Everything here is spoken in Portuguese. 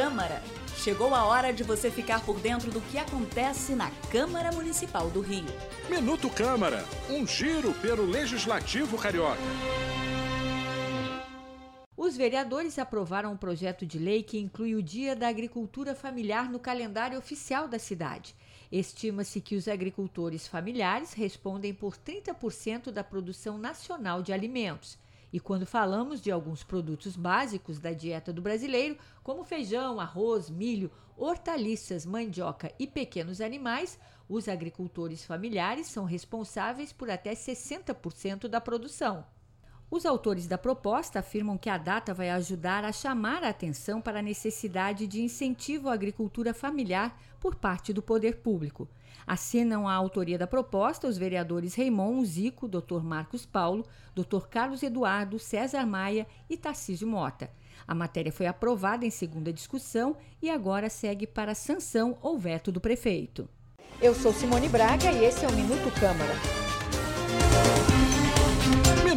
Câmara. Chegou a hora de você ficar por dentro do que acontece na Câmara Municipal do Rio. Minuto Câmara, um giro pelo Legislativo Carioca. Os vereadores aprovaram um projeto de lei que inclui o Dia da Agricultura Familiar no calendário oficial da cidade. Estima-se que os agricultores familiares respondem por 30% da produção nacional de alimentos. E quando falamos de alguns produtos básicos da dieta do brasileiro, como feijão, arroz, milho, hortaliças, mandioca e pequenos animais, os agricultores familiares são responsáveis por até 60% da produção. Os autores da proposta afirmam que a data vai ajudar a chamar a atenção para a necessidade de incentivo à agricultura familiar por parte do poder público. Assinam a autoria da proposta os vereadores Raimon Zico, Dr. Marcos Paulo, Dr. Carlos Eduardo, César Maia e Tarcísio Mota. A matéria foi aprovada em segunda discussão e agora segue para sanção ou veto do prefeito. Eu sou Simone Braga e esse é o Minuto Câmara.